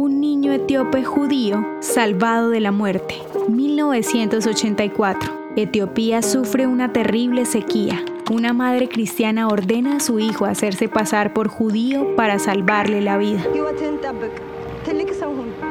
Un niño etíope judío salvado de la muerte. 1984. Etiopía sufre una terrible sequía. Una madre cristiana ordena a su hijo hacerse pasar por judío para salvarle la vida.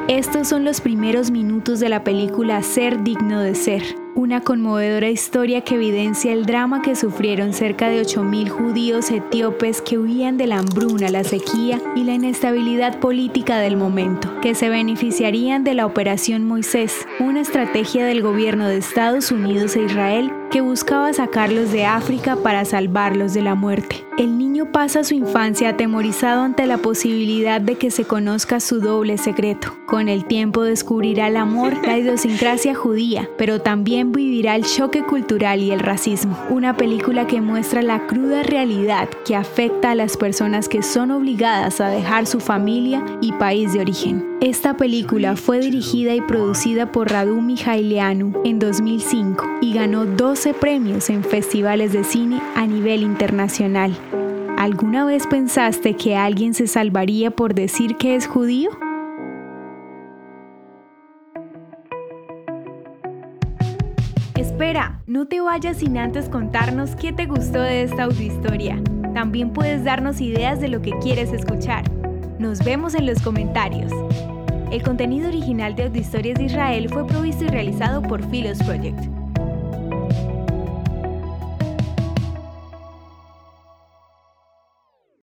Estos son los primeros minutos de la película Ser digno de ser, una conmovedora historia que evidencia el drama que sufrieron cerca de 8.000 judíos etíopes que huían de la hambruna, la sequía y la inestabilidad política del momento, que se beneficiarían de la Operación Moisés, una estrategia del gobierno de Estados Unidos e Israel que buscaba sacarlos de África para salvarlos de la muerte. El niño pasa su infancia atemorizado ante la posibilidad de que se conozca su doble secreto. Con el tiempo descubrirá el amor, la idiosincrasia judía, pero también vivirá el choque cultural y el racismo. Una película que muestra la cruda realidad que afecta a las personas que son obligadas a dejar su familia y país de origen. Esta película fue dirigida y producida por Radu Mijaileanu en 2005 y ganó 12 premios en festivales de cine a nivel internacional. ¿Alguna vez pensaste que alguien se salvaría por decir que es judío? Espera, no te vayas sin antes contarnos qué te gustó de esta audiohistoria. También puedes darnos ideas de lo que quieres escuchar. Nos vemos en los comentarios. El contenido original de Audiohistorias de Israel fue provisto y realizado por Philos Project.